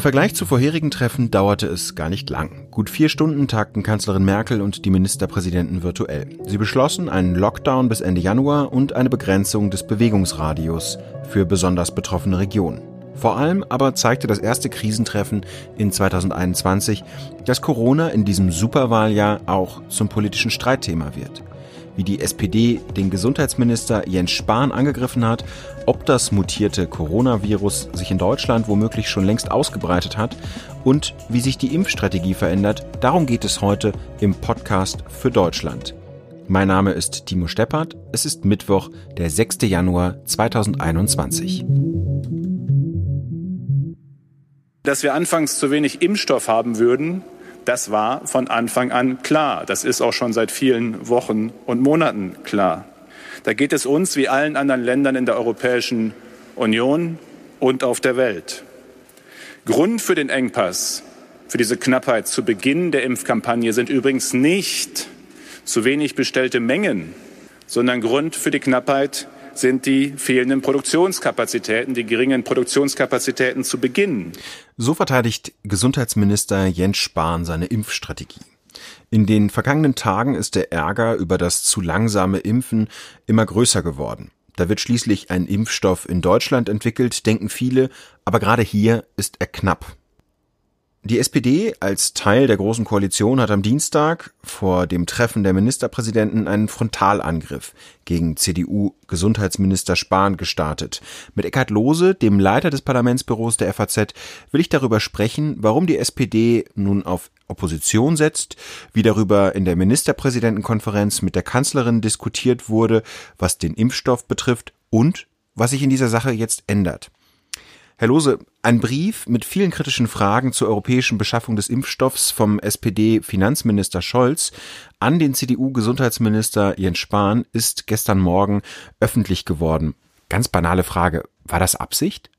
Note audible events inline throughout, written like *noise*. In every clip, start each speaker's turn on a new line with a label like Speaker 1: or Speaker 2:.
Speaker 1: Im Vergleich zu vorherigen Treffen dauerte es gar nicht lang. Gut vier Stunden tagten Kanzlerin Merkel und die Ministerpräsidenten virtuell. Sie beschlossen einen Lockdown bis Ende Januar und eine Begrenzung des Bewegungsradius für besonders betroffene Regionen. Vor allem aber zeigte das erste Krisentreffen in 2021, dass Corona in diesem Superwahljahr auch zum politischen Streitthema wird wie die SPD den Gesundheitsminister Jens Spahn angegriffen hat, ob das mutierte Coronavirus sich in Deutschland womöglich schon längst ausgebreitet hat und wie sich die Impfstrategie verändert, darum geht es heute im Podcast für Deutschland. Mein Name ist Timo Steppert. Es ist Mittwoch, der 6. Januar 2021.
Speaker 2: Dass wir anfangs zu wenig Impfstoff haben würden, das war von Anfang an klar. Das ist auch schon seit vielen Wochen und Monaten klar. Da geht es uns wie allen anderen Ländern in der Europäischen Union und auf der Welt. Grund für den Engpass, für diese Knappheit zu Beginn der Impfkampagne sind übrigens nicht zu wenig bestellte Mengen, sondern Grund für die Knappheit sind die fehlenden Produktionskapazitäten, die geringen Produktionskapazitäten zu Beginn.
Speaker 1: So verteidigt Gesundheitsminister Jens Spahn seine Impfstrategie. In den vergangenen Tagen ist der Ärger über das zu langsame Impfen immer größer geworden. Da wird schließlich ein Impfstoff in Deutschland entwickelt, denken viele, aber gerade hier ist er knapp. Die SPD als Teil der Großen Koalition hat am Dienstag vor dem Treffen der Ministerpräsidenten einen Frontalangriff gegen CDU-Gesundheitsminister Spahn gestartet. Mit Eckhard Lohse, dem Leiter des Parlamentsbüros der FAZ, will ich darüber sprechen, warum die SPD nun auf Opposition setzt, wie darüber in der Ministerpräsidentenkonferenz mit der Kanzlerin diskutiert wurde, was den Impfstoff betrifft und was sich in dieser Sache jetzt ändert. Herr Lose, ein Brief mit vielen kritischen Fragen zur europäischen Beschaffung des Impfstoffs vom SPD-Finanzminister Scholz an den CDU-Gesundheitsminister Jens Spahn ist gestern Morgen öffentlich geworden. Ganz banale Frage, war das Absicht?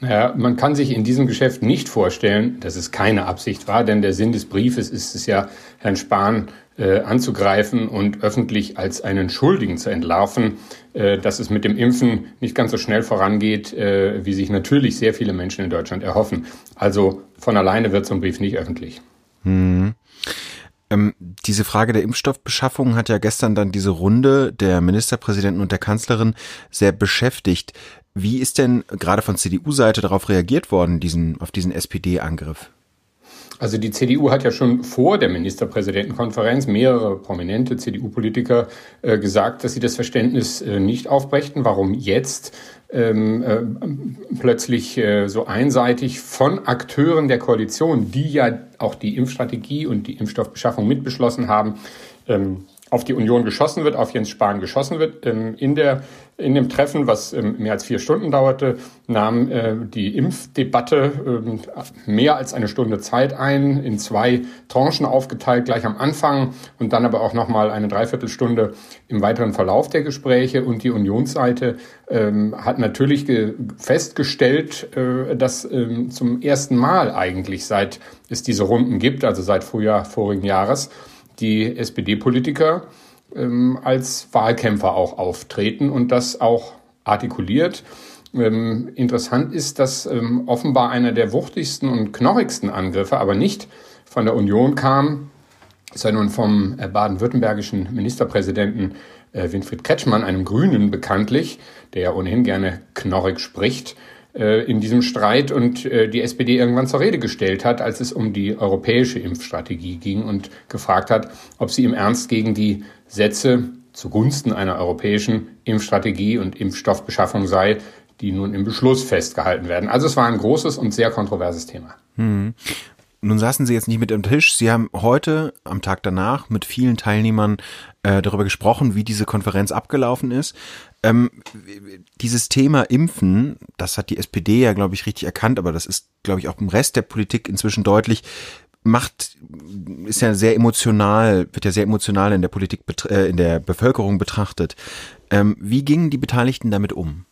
Speaker 3: Naja, man kann sich in diesem Geschäft nicht vorstellen, dass es keine Absicht war, denn der Sinn des Briefes ist es ja, Herrn Spahn äh, anzugreifen und öffentlich als einen Schuldigen zu entlarven, äh, dass es mit dem Impfen nicht ganz so schnell vorangeht, äh, wie sich natürlich sehr viele Menschen in Deutschland erhoffen. Also von alleine wird so ein Brief nicht öffentlich.
Speaker 1: Hm. Ähm, diese Frage der Impfstoffbeschaffung hat ja gestern dann diese Runde der Ministerpräsidenten und der Kanzlerin sehr beschäftigt. Wie ist denn gerade von CDU-Seite darauf reagiert worden, diesen, auf diesen SPD-Angriff?
Speaker 3: Also die CDU hat ja schon vor der Ministerpräsidentenkonferenz mehrere prominente CDU-Politiker äh, gesagt, dass sie das Verständnis äh, nicht aufbrächten. Warum jetzt ähm, äh, plötzlich äh, so einseitig von Akteuren der Koalition, die ja auch die Impfstrategie und die Impfstoffbeschaffung mitbeschlossen haben, ähm, auf die Union geschossen wird, auf Jens Spahn geschossen wird. Ähm, in, der, in dem Treffen, was ähm, mehr als vier Stunden dauerte, nahm äh, die Impfdebatte ähm, mehr als eine Stunde Zeit ein, in zwei Tranchen aufgeteilt, gleich am Anfang und dann aber auch nochmal eine Dreiviertelstunde im weiteren Verlauf der Gespräche. Und die Unionsseite hat natürlich festgestellt, äh, dass zum ersten Mal eigentlich, seit es diese Runden gibt, also seit Frühjahr vorigen Jahres, die SPD-Politiker ähm, als Wahlkämpfer auch auftreten und das auch artikuliert. Ähm, interessant ist, dass ähm, offenbar einer der wuchtigsten und knorrigsten Angriffe aber nicht von der Union kam, sondern vom äh, baden-württembergischen Ministerpräsidenten äh, Winfried Kretschmann, einem Grünen bekanntlich, der ja ohnehin gerne knorrig spricht, in diesem Streit und äh, die SPD irgendwann zur Rede gestellt hat, als es um die europäische Impfstrategie ging und gefragt hat, ob sie im Ernst gegen die Sätze zugunsten einer europäischen Impfstrategie und Impfstoffbeschaffung sei, die nun im Beschluss festgehalten werden. Also es war ein großes und sehr kontroverses Thema.
Speaker 1: Hm. Nun saßen Sie jetzt nicht mit am Tisch. Sie haben heute, am Tag danach, mit vielen Teilnehmern äh, darüber gesprochen, wie diese Konferenz abgelaufen ist. Ähm, dieses Thema Impfen, das hat die SPD ja, glaube ich, richtig erkannt, aber das ist, glaube ich, auch im Rest der Politik inzwischen deutlich, macht, ist ja sehr emotional, wird ja sehr emotional in der Politik, äh, in der Bevölkerung betrachtet. Ähm, wie gingen die Beteiligten damit um?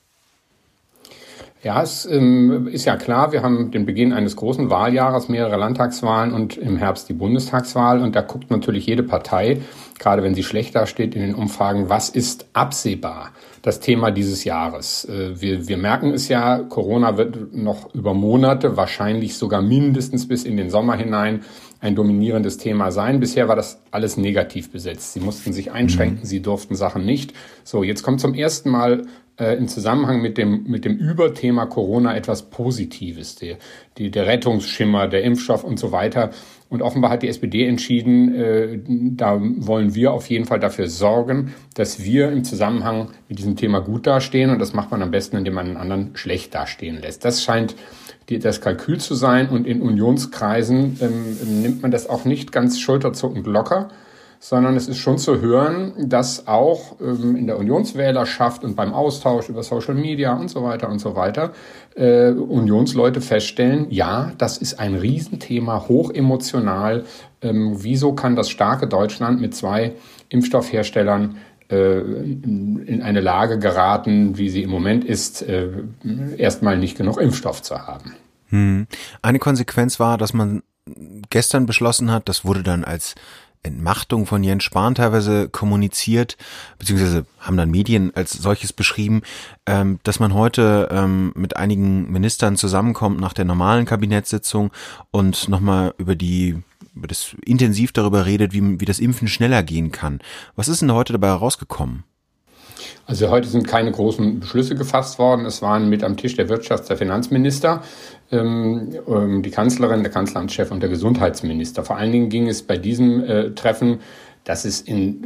Speaker 3: Ja, es ähm, ist ja klar, wir haben den Beginn eines großen Wahljahres, mehrere Landtagswahlen und im Herbst die Bundestagswahl. Und da guckt natürlich jede Partei, gerade wenn sie schlecht dasteht in den Umfragen, was ist absehbar das Thema dieses Jahres. Äh, wir, wir merken es ja, Corona wird noch über Monate, wahrscheinlich sogar mindestens bis in den Sommer hinein ein dominierendes Thema sein. Bisher war das alles negativ besetzt. Sie mussten sich einschränken, mhm. sie durften Sachen nicht. So, jetzt kommt zum ersten Mal äh, im Zusammenhang mit dem, mit dem Überthema Corona etwas Positives, der, die, der Rettungsschimmer, der Impfstoff und so weiter. Und offenbar hat die SPD entschieden, äh, da wollen wir auf jeden Fall dafür sorgen, dass wir im Zusammenhang mit diesem Thema gut dastehen. Und das macht man am besten, indem man einen anderen schlecht dastehen lässt. Das scheint die, das Kalkül zu sein. Und in Unionskreisen ähm, nimmt man das auch nicht ganz schulterzuckend locker sondern es ist schon zu hören, dass auch ähm, in der Unionswählerschaft und beim Austausch über Social Media und so weiter und so weiter äh, Unionsleute feststellen, ja, das ist ein Riesenthema, hochemotional. Ähm, wieso kann das starke Deutschland mit zwei Impfstoffherstellern äh, in eine Lage geraten, wie sie im Moment ist, äh, erstmal nicht genug Impfstoff zu haben?
Speaker 1: Hm. Eine Konsequenz war, dass man gestern beschlossen hat, das wurde dann als Entmachtung von Jens Spahn teilweise kommuniziert, beziehungsweise haben dann Medien als solches beschrieben, ähm, dass man heute ähm, mit einigen Ministern zusammenkommt nach der normalen Kabinettssitzung und nochmal über die über das intensiv darüber redet, wie, wie das Impfen schneller gehen kann. Was ist denn heute dabei herausgekommen?
Speaker 3: Also heute sind keine großen Beschlüsse gefasst worden. Es waren mit am Tisch der Wirtschafts-, der Finanzminister, ähm, ähm, die Kanzlerin, der Kanzleramtschef und der Gesundheitsminister. Vor allen Dingen ging es bei diesem äh, Treffen dass es in,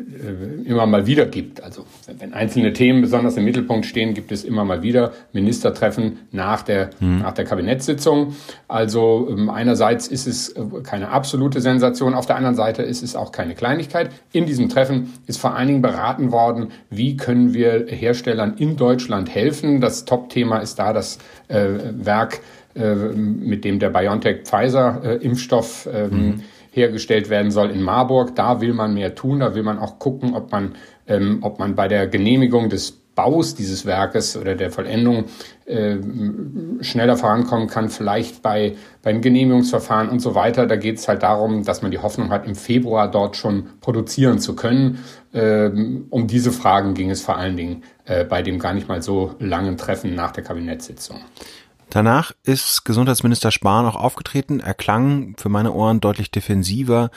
Speaker 3: äh, immer mal wieder gibt. Also wenn einzelne Themen besonders im Mittelpunkt stehen, gibt es immer mal wieder Ministertreffen nach der, mhm. nach der Kabinettssitzung. Also ähm, einerseits ist es äh, keine absolute Sensation, auf der anderen Seite ist es auch keine Kleinigkeit. In diesem Treffen ist vor allen Dingen beraten worden, wie können wir Herstellern in Deutschland helfen. Das Top-Thema ist da das äh, Werk, mit dem der BioNTech-Pfizer-Impfstoff äh, ähm, mhm hergestellt werden soll in Marburg. Da will man mehr tun, da will man auch gucken, ob man, ähm, ob man bei der Genehmigung des Baus dieses Werkes oder der Vollendung äh, schneller vorankommen kann, vielleicht bei beim Genehmigungsverfahren und so weiter. Da geht es halt darum, dass man die Hoffnung hat, im Februar dort schon produzieren zu können. Ähm, um diese Fragen ging es vor allen Dingen äh, bei dem gar nicht mal so langen Treffen nach der Kabinettssitzung.
Speaker 1: Danach ist Gesundheitsminister Spahn auch aufgetreten. Er klang für meine Ohren deutlich defensiver.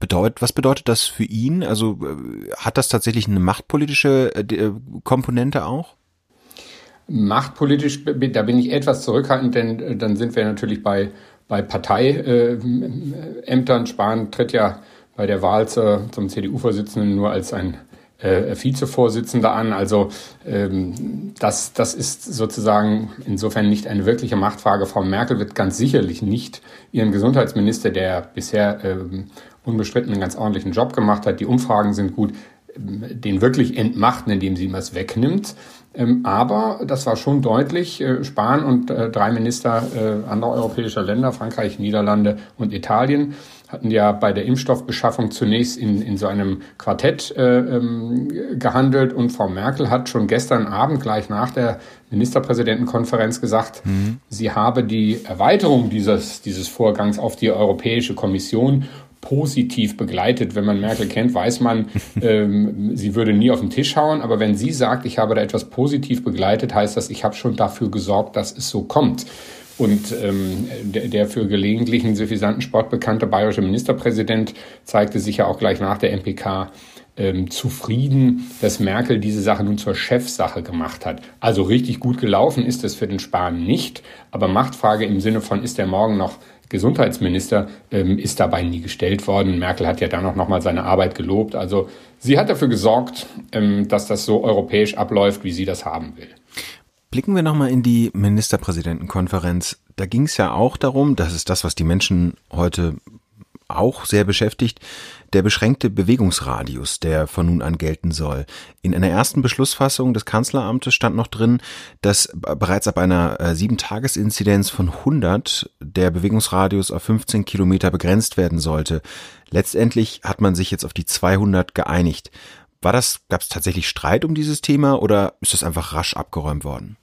Speaker 1: Bedeut, was bedeutet das für ihn? Also äh, hat das tatsächlich eine machtpolitische äh, äh, Komponente auch?
Speaker 3: Machtpolitisch, da bin ich etwas zurückhaltend, denn dann sind wir natürlich bei, bei Parteiämtern. Spahn tritt ja bei der Wahl zum CDU-Vorsitzenden nur als ein äh, Vizevorsitzender an. Also ähm, das, das ist sozusagen insofern nicht eine wirkliche Machtfrage. Frau Merkel wird ganz sicherlich nicht ihren Gesundheitsminister, der bisher ähm, unbestritten einen ganz ordentlichen Job gemacht hat, die Umfragen sind gut, ähm, den wirklich entmachten, indem sie ihm was wegnimmt. Ähm, aber das war schon deutlich. Äh, Spahn und äh, drei Minister äh, anderer europäischer Länder, Frankreich, Niederlande und Italien, hatten ja bei der Impfstoffbeschaffung zunächst in, in so einem Quartett äh, ähm, gehandelt und Frau Merkel hat schon gestern Abend gleich nach der Ministerpräsidentenkonferenz gesagt, mhm. sie habe die Erweiterung dieses, dieses Vorgangs auf die Europäische Kommission positiv begleitet. Wenn man Merkel kennt, weiß man, *laughs* ähm, sie würde nie auf den Tisch hauen. Aber wenn sie sagt, ich habe da etwas positiv begleitet, heißt das, ich habe schon dafür gesorgt, dass es so kommt. Und ähm, der, der für gelegentlichen suffisanten Sport bekannte bayerische Ministerpräsident zeigte sich ja auch gleich nach der MPK ähm, zufrieden, dass Merkel diese Sache nun zur Chefsache gemacht hat. Also richtig gut gelaufen ist es für den Spahn nicht, aber Machtfrage im Sinne von, ist er morgen noch Gesundheitsminister, ähm, ist dabei nie gestellt worden. Merkel hat ja dann auch nochmal seine Arbeit gelobt. Also sie hat dafür gesorgt, ähm, dass das so europäisch abläuft, wie sie das haben will.
Speaker 1: Blicken wir nochmal in die Ministerpräsidentenkonferenz. Da ging es ja auch darum, das ist das, was die Menschen heute auch sehr beschäftigt, der beschränkte Bewegungsradius, der von nun an gelten soll. In einer ersten Beschlussfassung des Kanzleramtes stand noch drin, dass bereits ab einer 7-Tages-Inzidenz von 100 der Bewegungsradius auf 15 Kilometer begrenzt werden sollte. Letztendlich hat man sich jetzt auf die 200 geeinigt. War das, gab es tatsächlich Streit um dieses Thema oder ist das einfach rasch abgeräumt worden?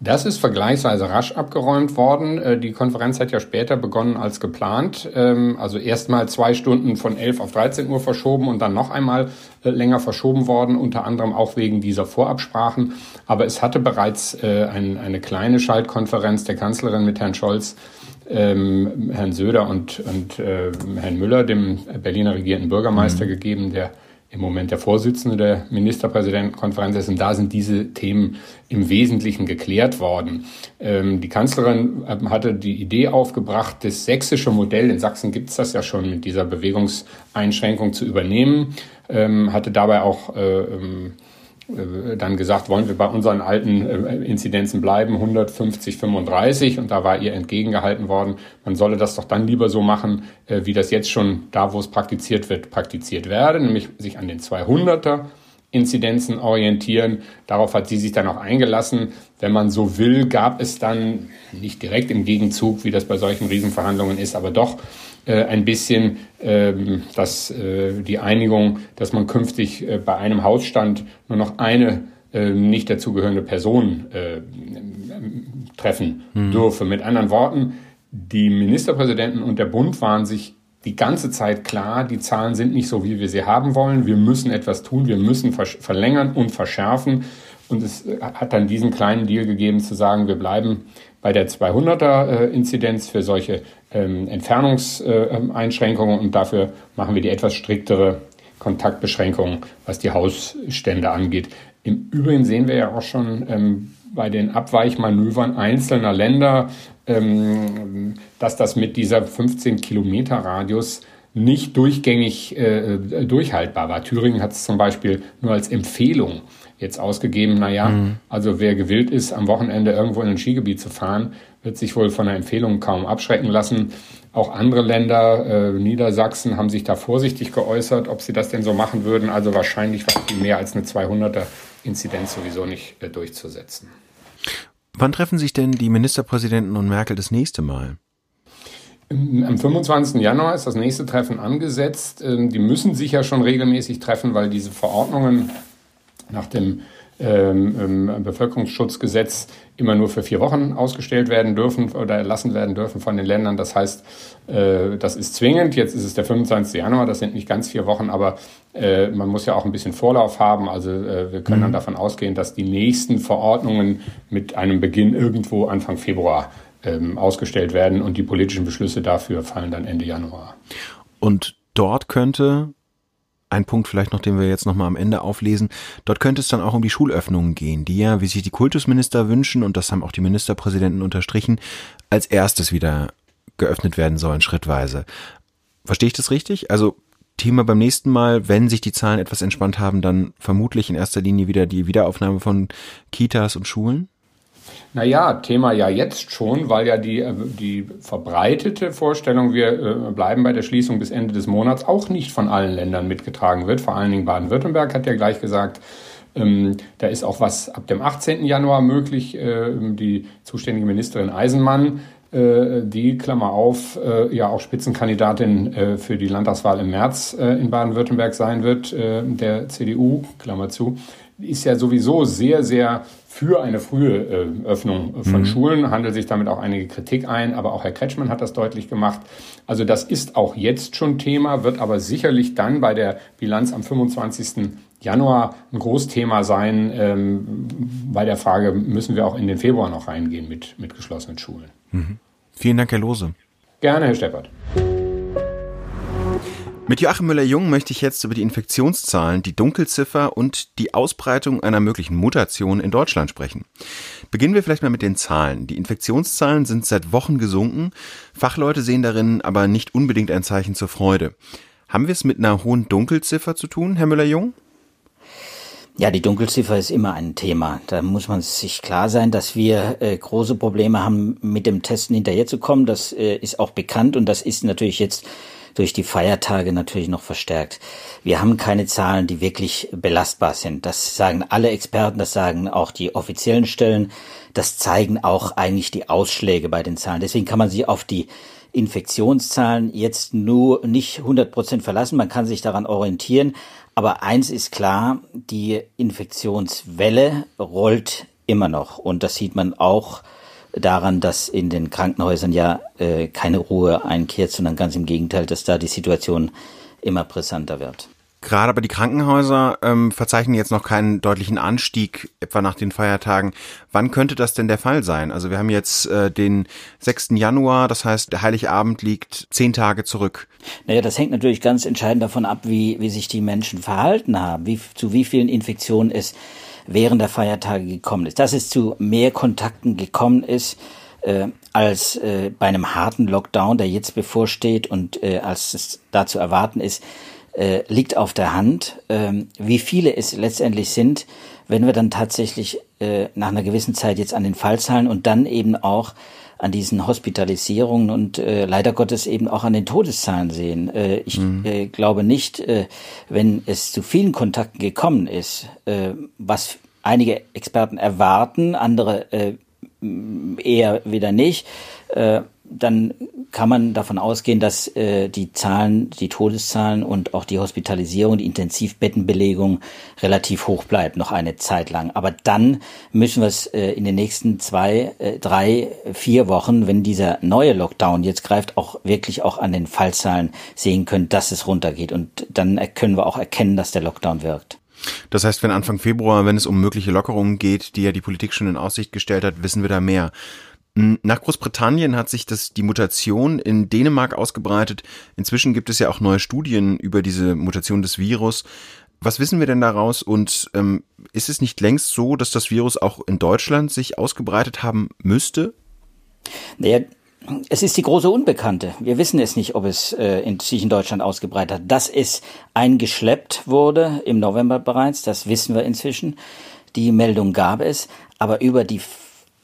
Speaker 3: Das ist vergleichsweise rasch abgeräumt worden. Äh, die Konferenz hat ja später begonnen als geplant. Ähm, also erstmal zwei Stunden von 11 auf 13 Uhr verschoben und dann noch einmal äh, länger verschoben worden, unter anderem auch wegen dieser Vorabsprachen. Aber es hatte bereits äh, eine kleine Schaltkonferenz der Kanzlerin mit Herrn Scholz ähm, Herrn Söder und, und Herrn Müller, dem Berliner regierenden Bürgermeister, mhm. gegeben, der im Moment der Vorsitzende der Ministerpräsidentenkonferenz ist. Und da sind diese Themen im Wesentlichen geklärt worden. Ähm, die Kanzlerin ähm, hatte die Idee aufgebracht, das sächsische Modell, in Sachsen gibt es das ja schon, mit dieser Bewegungseinschränkung zu übernehmen, ähm, hatte dabei auch äh, ähm, äh, dann gesagt, wollen wir bei unseren alten äh, Inzidenzen bleiben, 150, 35. Und da war ihr entgegengehalten worden, man solle das doch dann lieber so machen, äh, wie das jetzt schon da, wo es praktiziert wird, praktiziert werde, nämlich sich an den 200er Inzidenzen orientieren. Darauf hat sie sich dann auch eingelassen. Wenn man so will, gab es dann nicht direkt im Gegenzug, wie das bei solchen Riesenverhandlungen ist, aber doch äh, ein bisschen ähm, dass, äh, die Einigung, dass man künftig äh, bei einem Hausstand nur noch eine äh, nicht dazugehörende Person äh, treffen mhm. dürfe. Mit anderen Worten, die Ministerpräsidenten und der Bund waren sich die ganze Zeit klar, die Zahlen sind nicht so, wie wir sie haben wollen. Wir müssen etwas tun, wir müssen verlängern und verschärfen. Und es hat dann diesen kleinen Deal gegeben, zu sagen, wir bleiben bei der 200er-Inzidenz für solche ähm, Entfernungseinschränkungen und dafür machen wir die etwas striktere Kontaktbeschränkung, was die Hausstände angeht. Im Übrigen sehen wir ja auch schon ähm, bei den Abweichmanövern einzelner Länder, ähm, dass das mit dieser 15 Kilometer Radius nicht durchgängig äh, durchhaltbar war. Thüringen hat es zum Beispiel nur als Empfehlung jetzt ausgegeben, naja, mhm. also wer gewillt ist, am Wochenende irgendwo in ein Skigebiet zu fahren, wird sich wohl von der Empfehlung kaum abschrecken lassen. Auch andere Länder, äh, Niedersachsen, haben sich da vorsichtig geäußert, ob sie das denn so machen würden. Also wahrscheinlich war viel mehr als eine 200er Inzidenz sowieso nicht äh, durchzusetzen.
Speaker 1: Wann treffen sich denn die Ministerpräsidenten und Merkel das nächste Mal?
Speaker 3: Am 25. Januar ist das nächste Treffen angesetzt. Ähm, die müssen sich ja schon regelmäßig treffen, weil diese Verordnungen nach dem ähm, Bevölkerungsschutzgesetz immer nur für vier Wochen ausgestellt werden dürfen oder erlassen werden dürfen von den Ländern. Das heißt, äh, das ist zwingend. Jetzt ist es der 25. Januar, das sind nicht ganz vier Wochen, aber äh, man muss ja auch ein bisschen Vorlauf haben. Also äh, wir können mhm. dann davon ausgehen, dass die nächsten Verordnungen mit einem Beginn irgendwo Anfang Februar ähm, ausgestellt werden und die politischen Beschlüsse dafür fallen dann Ende Januar.
Speaker 1: Und dort könnte ein Punkt vielleicht noch, den wir jetzt nochmal am Ende auflesen. Dort könnte es dann auch um die Schulöffnungen gehen, die ja, wie sich die Kultusminister wünschen, und das haben auch die Ministerpräsidenten unterstrichen, als erstes wieder geöffnet werden sollen, schrittweise. Verstehe ich das richtig? Also Thema beim nächsten Mal, wenn sich die Zahlen etwas entspannt haben, dann vermutlich in erster Linie wieder die Wiederaufnahme von Kitas und Schulen?
Speaker 3: Naja, Thema ja jetzt schon, weil ja die, äh, die verbreitete Vorstellung, wir äh, bleiben bei der Schließung bis Ende des Monats, auch nicht von allen Ländern mitgetragen wird. Vor allen Dingen Baden-Württemberg hat ja gleich gesagt, ähm, da ist auch was ab dem 18. Januar möglich. Äh, die zuständige Ministerin Eisenmann, äh, die, Klammer auf, äh, ja auch Spitzenkandidatin äh, für die Landtagswahl im März in Baden-Württemberg sein wird, der CDU, Klammer zu, ist ja sowieso sehr, sehr für eine frühe äh, Öffnung von mhm. Schulen, handelt sich damit auch einige Kritik ein, aber auch Herr Kretschmann hat das deutlich gemacht. Also das ist auch jetzt schon Thema, wird aber sicherlich dann bei der Bilanz am 25. Januar ein Großthema sein, ähm, bei der Frage, müssen wir auch in den Februar noch reingehen mit, mit geschlossenen Schulen.
Speaker 1: Mhm. Vielen Dank, Herr Lose.
Speaker 3: Gerne, Herr Steppert.
Speaker 1: Mit Joachim Müller-Jung möchte ich jetzt über die Infektionszahlen, die Dunkelziffer und die Ausbreitung einer möglichen Mutation in Deutschland sprechen. Beginnen wir vielleicht mal mit den Zahlen. Die Infektionszahlen sind seit Wochen gesunken. Fachleute sehen darin aber nicht unbedingt ein Zeichen zur Freude. Haben wir es mit einer hohen Dunkelziffer zu tun, Herr Müller-Jung?
Speaker 4: Ja, die Dunkelziffer ist immer ein Thema. Da muss man sich klar sein, dass wir äh, große Probleme haben, mit dem Testen hinterherzukommen. Das äh, ist auch bekannt und das ist natürlich jetzt durch die Feiertage natürlich noch verstärkt. Wir haben keine Zahlen, die wirklich belastbar sind. Das sagen alle Experten, das sagen auch die offiziellen Stellen. Das zeigen auch eigentlich die Ausschläge bei den Zahlen. Deswegen kann man sich auf die Infektionszahlen jetzt nur nicht 100 Prozent verlassen. Man kann sich daran orientieren. Aber eins ist klar, die Infektionswelle rollt immer noch. Und das sieht man auch daran, dass in den Krankenhäusern ja äh, keine Ruhe einkehrt, sondern ganz im Gegenteil, dass da die Situation immer brisanter wird.
Speaker 1: Gerade aber die Krankenhäuser ähm, verzeichnen jetzt noch keinen deutlichen Anstieg, etwa nach den Feiertagen. Wann könnte das denn der Fall sein? Also wir haben jetzt äh, den 6. Januar, das heißt, der Heiligabend liegt zehn Tage zurück.
Speaker 4: Naja, das hängt natürlich ganz entscheidend davon ab, wie, wie sich die Menschen verhalten haben, wie, zu wie vielen Infektionen es während der Feiertage gekommen ist. Dass es zu mehr Kontakten gekommen ist, äh, als äh, bei einem harten Lockdown, der jetzt bevorsteht und äh, als es da zu erwarten ist, äh, liegt auf der Hand. Ähm, wie viele es letztendlich sind, wenn wir dann tatsächlich äh, nach einer gewissen Zeit jetzt an den Fallzahlen und dann eben auch an diesen Hospitalisierungen und äh, leider Gottes eben auch an den Todeszahlen sehen. Äh, ich mhm. äh, glaube nicht, äh, wenn es zu vielen Kontakten gekommen ist, äh, was einige Experten erwarten, andere äh, eher wieder nicht, äh, dann kann man davon ausgehen, dass äh, die Zahlen, die Todeszahlen und auch die Hospitalisierung, die Intensivbettenbelegung relativ hoch bleibt, noch eine Zeit lang. Aber dann müssen wir es äh, in den nächsten zwei, äh, drei, vier Wochen, wenn dieser neue Lockdown jetzt greift, auch wirklich auch an den Fallzahlen sehen können, dass es runtergeht. Und dann können wir auch erkennen, dass der Lockdown wirkt.
Speaker 1: Das heißt, wenn Anfang Februar, wenn es um mögliche Lockerungen geht, die ja die Politik schon in Aussicht gestellt hat, wissen wir da mehr. Nach Großbritannien hat sich das, die Mutation in Dänemark ausgebreitet. Inzwischen gibt es ja auch neue Studien über diese Mutation des Virus. Was wissen wir denn daraus und ähm, ist es nicht längst so, dass das Virus auch in Deutschland sich ausgebreitet haben müsste?
Speaker 4: Naja, es ist die große Unbekannte. Wir wissen es nicht, ob es äh, in, sich in Deutschland ausgebreitet hat. Dass es eingeschleppt wurde im November bereits, das wissen wir inzwischen. Die Meldung gab es. Aber über die,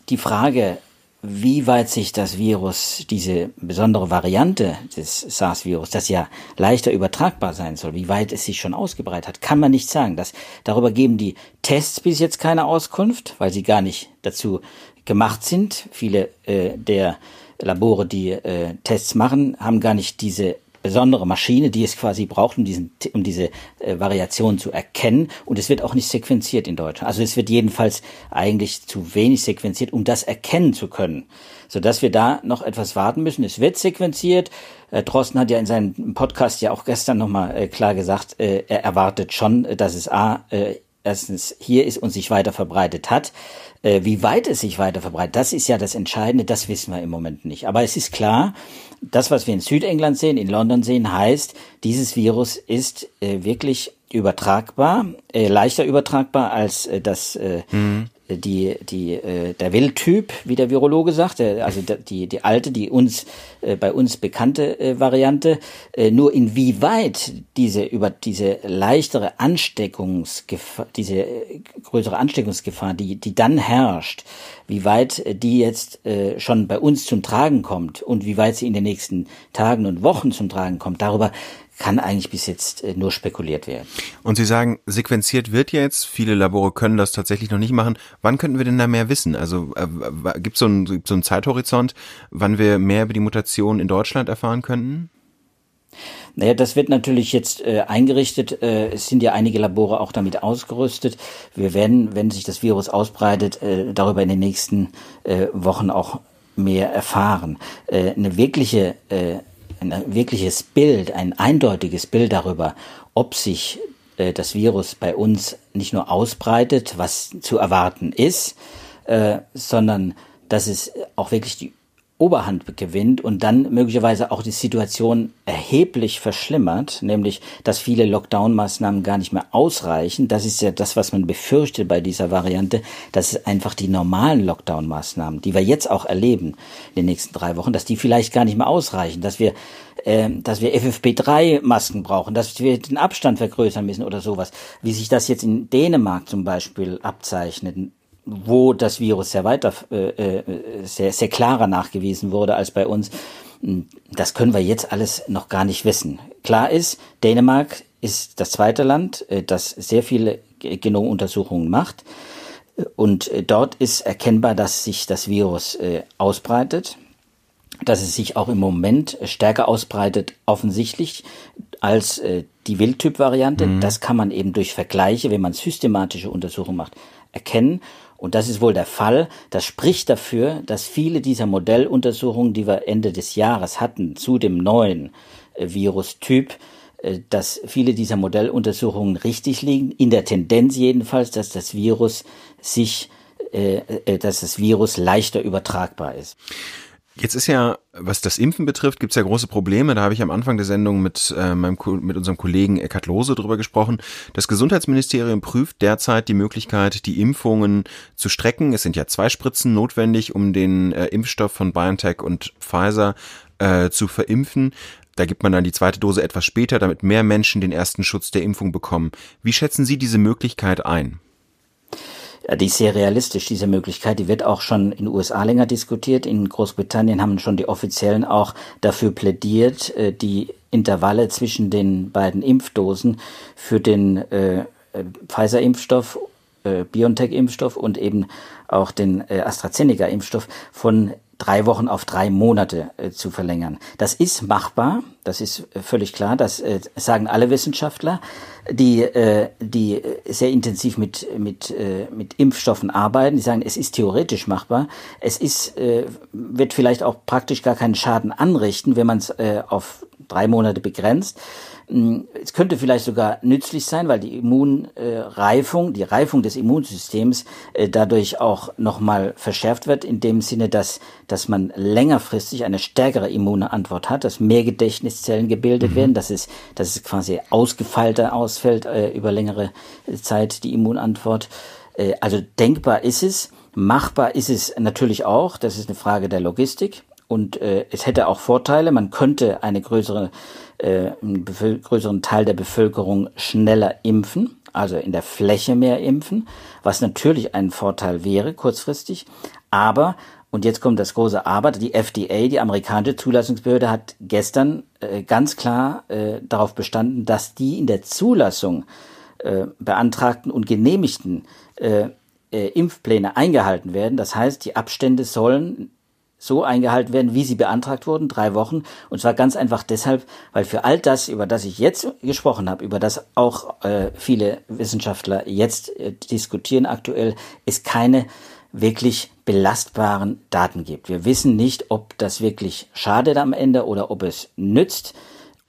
Speaker 4: die Frage, wie weit sich das Virus, diese besondere Variante des SARS-Virus, das ja leichter übertragbar sein soll, wie weit es sich schon ausgebreitet hat, kann man nicht sagen. Das, darüber geben die Tests bis jetzt keine Auskunft, weil sie gar nicht dazu gemacht sind. Viele äh, der Labore, die äh, Tests machen, haben gar nicht diese besondere Maschine, die es quasi braucht, um, diesen, um diese äh, Variation zu erkennen. Und es wird auch nicht sequenziert in Deutschland. Also es wird jedenfalls eigentlich zu wenig sequenziert, um das erkennen zu können. Sodass wir da noch etwas warten müssen. Es wird sequenziert. Äh, Drosten hat ja in seinem Podcast ja auch gestern nochmal äh, klar gesagt, äh, er erwartet schon, äh, dass es A, äh, erstens hier ist und sich weiter verbreitet hat. Äh, wie weit es sich weiter verbreitet, das ist ja das Entscheidende, das wissen wir im Moment nicht. Aber es ist klar, das, was wir in Südengland sehen, in London sehen, heißt, dieses Virus ist äh, wirklich übertragbar, äh, leichter übertragbar als äh, das äh, mhm die, die, äh, der Wildtyp, wie der Virologe sagt, also die, die alte, die uns, äh, bei uns bekannte äh, Variante, äh, nur inwieweit diese, über diese leichtere Ansteckungsgefahr, diese äh, größere Ansteckungsgefahr, die, die dann herrscht, wie weit äh, die jetzt äh, schon bei uns zum Tragen kommt und wie weit sie in den nächsten Tagen und Wochen zum Tragen kommt, darüber kann eigentlich bis jetzt äh, nur spekuliert werden.
Speaker 1: Und Sie sagen, sequenziert wird jetzt, viele Labore können das tatsächlich noch nicht machen. Wann könnten wir denn da mehr wissen? Also äh, gibt es so einen, so einen Zeithorizont, wann wir mehr über die Mutation in Deutschland erfahren könnten?
Speaker 4: Naja, das wird natürlich jetzt äh, eingerichtet. Äh, es sind ja einige Labore auch damit ausgerüstet. Wir werden, wenn sich das Virus ausbreitet, äh, darüber in den nächsten äh, Wochen auch mehr erfahren. Äh, eine wirkliche ein wirkliches Bild, ein eindeutiges Bild darüber, ob sich äh, das Virus bei uns nicht nur ausbreitet, was zu erwarten ist, äh, sondern dass es auch wirklich die Oberhand gewinnt und dann möglicherweise auch die Situation erheblich verschlimmert, nämlich dass viele Lockdown-Maßnahmen gar nicht mehr ausreichen. Das ist ja das, was man befürchtet bei dieser Variante, dass es einfach die normalen Lockdown-Maßnahmen, die wir jetzt auch erleben in den nächsten drei Wochen, dass die vielleicht gar nicht mehr ausreichen, dass wir äh, dass wir FFP3-Masken brauchen, dass wir den Abstand vergrößern müssen oder sowas, wie sich das jetzt in Dänemark zum Beispiel abzeichnet wo das Virus sehr weiter, äh, äh, sehr, sehr klarer nachgewiesen wurde als bei uns. Hm, das können wir jetzt alles noch gar nicht wissen. Klar ist, Dänemark ist das zweite Land, äh, das sehr viele Genomuntersuchungen macht. Und dort ist erkennbar, dass sich das Virus ausbreitet, dass es sich auch im Moment stärker ausbreitet, offensichtlich, als die Wildtyp-Variante. Mhm. Das kann man eben durch Vergleiche, wenn man systematische Untersuchungen macht, erkennen. Und das ist wohl der Fall. Das spricht dafür, dass viele dieser Modelluntersuchungen, die wir Ende des Jahres hatten zu dem neuen äh, Virustyp, äh, dass viele dieser Modelluntersuchungen richtig liegen. In der Tendenz jedenfalls, dass das Virus sich, äh, äh dass das Virus leichter übertragbar ist.
Speaker 1: Jetzt ist ja, was das Impfen betrifft, gibt es ja große Probleme. Da habe ich am Anfang der Sendung mit, äh, meinem, mit unserem Kollegen Eckhard Lose drüber gesprochen. Das Gesundheitsministerium prüft derzeit die Möglichkeit, die Impfungen zu strecken. Es sind ja zwei Spritzen notwendig, um den äh, Impfstoff von BioNTech und Pfizer äh, zu verimpfen. Da gibt man dann die zweite Dose etwas später, damit mehr Menschen den ersten Schutz der Impfung bekommen. Wie schätzen Sie diese Möglichkeit ein?
Speaker 4: Die ist sehr realistisch, diese Möglichkeit. Die wird auch schon in den USA länger diskutiert. In Großbritannien haben schon die Offiziellen auch dafür plädiert, äh, die Intervalle zwischen den beiden Impfdosen für den äh, äh Pfizer-Impfstoff, äh, BioNTech-Impfstoff und eben auch den äh, AstraZeneca-Impfstoff von drei Wochen auf drei Monate äh, zu verlängern. Das ist machbar, das ist äh, völlig klar, das äh, sagen alle Wissenschaftler, die, äh, die sehr intensiv mit, mit, äh, mit Impfstoffen arbeiten. Die sagen, es ist theoretisch machbar, es ist, äh, wird vielleicht auch praktisch gar keinen Schaden anrichten, wenn man es äh, auf drei Monate begrenzt. Hm, es könnte vielleicht sogar nützlich sein, weil die Immunreifung, die Reifung des Immunsystems äh, dadurch auch nochmal verschärft wird, in dem Sinne, dass, dass man längerfristig eine stärkere Immunantwort hat, dass mehr Gedächtniszellen gebildet mhm. werden, dass es, dass es quasi ausgefeilter ausfällt äh, über längere Zeit, die Immunantwort. Äh, also denkbar ist es, machbar ist es natürlich auch, das ist eine Frage der Logistik. Und äh, es hätte auch Vorteile. Man könnte eine größere äh, einen größeren Teil der Bevölkerung schneller impfen, also in der Fläche mehr impfen, was natürlich ein Vorteil wäre kurzfristig. Aber, und jetzt kommt das große Aber, die FDA, die amerikanische Zulassungsbehörde, hat gestern äh, ganz klar äh, darauf bestanden, dass die in der Zulassung äh, beantragten und genehmigten äh, äh, Impfpläne eingehalten werden. Das heißt, die Abstände sollen so eingehalten werden, wie sie beantragt wurden, drei Wochen. Und zwar ganz einfach deshalb, weil für all das, über das ich jetzt gesprochen habe, über das auch äh, viele Wissenschaftler jetzt äh, diskutieren aktuell, es keine wirklich belastbaren Daten gibt. Wir wissen nicht, ob das wirklich schadet am Ende oder ob es nützt.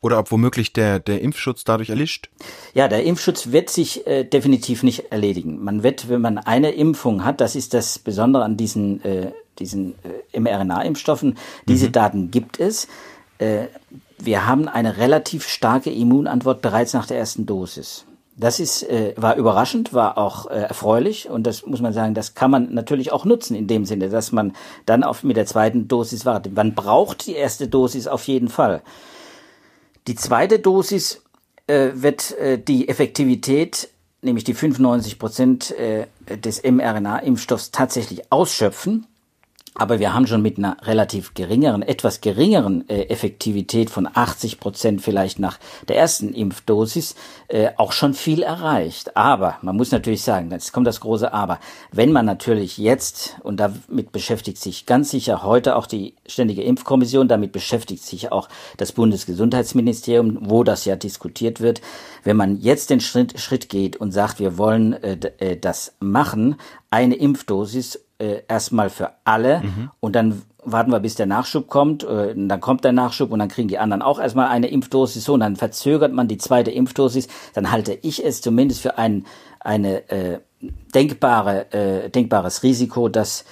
Speaker 1: Oder ob womöglich der, der Impfschutz dadurch erlischt?
Speaker 4: Ja, der Impfschutz wird sich äh, definitiv nicht erledigen. Man wird, wenn man eine Impfung hat, das ist das Besondere an diesen äh, diesen äh, mRNA-Impfstoffen. Diese mhm. Daten gibt es. Äh, wir haben eine relativ starke Immunantwort bereits nach der ersten Dosis. Das ist, äh, war überraschend, war auch äh, erfreulich und das muss man sagen, das kann man natürlich auch nutzen in dem Sinne, dass man dann auf, mit der zweiten Dosis wartet. Man braucht die erste Dosis auf jeden Fall. Die zweite Dosis äh, wird äh, die Effektivität, nämlich die 95 Prozent äh, des mRNA-Impfstoffs tatsächlich ausschöpfen. Aber wir haben schon mit einer relativ geringeren, etwas geringeren äh, Effektivität von 80 Prozent vielleicht nach der ersten Impfdosis äh, auch schon viel erreicht. Aber man muss natürlich sagen, jetzt kommt das große Aber. Wenn man natürlich jetzt, und damit beschäftigt sich ganz sicher heute auch die Ständige Impfkommission, damit beschäftigt sich auch das Bundesgesundheitsministerium, wo das ja diskutiert wird, wenn man jetzt den Schritt, Schritt geht und sagt, wir wollen äh, äh das machen, eine Impfdosis äh, erstmal für alle mhm. und dann warten wir, bis der Nachschub kommt. Äh, dann kommt der Nachschub und dann kriegen die anderen auch erstmal eine Impfdosis. So, und dann verzögert man die zweite Impfdosis. Dann halte ich es zumindest für ein eine äh, denkbare, äh, denkbares Risiko, dass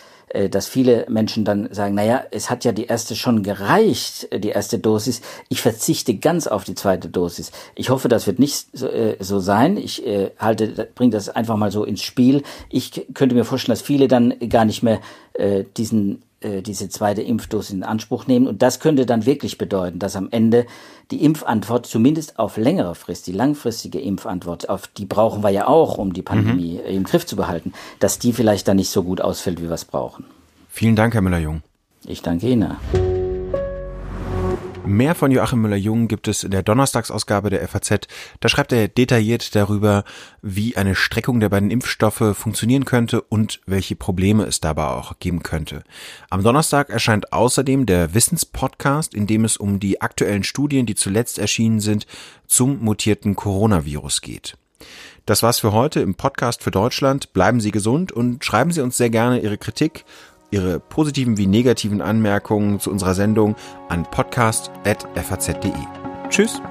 Speaker 4: dass viele Menschen dann sagen, naja, es hat ja die erste schon gereicht, äh, die erste Dosis. Ich verzichte ganz auf die zweite Dosis. Ich hoffe, das wird nicht so, äh, so sein. Ich äh, halte, bringe das einfach mal so ins Spiel. Ich könnte mir vorstellen, dass viele dann gar nicht mehr äh, diesen äh, diese zweite Impfdosis in Anspruch nehmen. Und das könnte dann wirklich bedeuten, dass am Ende die Impfantwort, zumindest auf längere Frist, die langfristige Impfantwort, auf die brauchen wir ja auch, um die Pandemie mhm. im Griff zu behalten, dass die vielleicht dann nicht so gut ausfällt, wie wir es brauchen.
Speaker 1: Vielen Dank, Herr Müller-Jung.
Speaker 4: Ich danke Ihnen.
Speaker 1: Mehr von Joachim Müller-Jung gibt es in der Donnerstagsausgabe der FAZ. Da schreibt er detailliert darüber, wie eine Streckung der beiden Impfstoffe funktionieren könnte und welche Probleme es dabei auch geben könnte. Am Donnerstag erscheint außerdem der Wissenspodcast, in dem es um die aktuellen Studien, die zuletzt erschienen sind, zum mutierten Coronavirus geht. Das war's für heute im Podcast für Deutschland. Bleiben Sie gesund und schreiben Sie uns sehr gerne Ihre Kritik, Ihre positiven wie negativen Anmerkungen zu unserer Sendung an podcast.faz.de. Tschüss!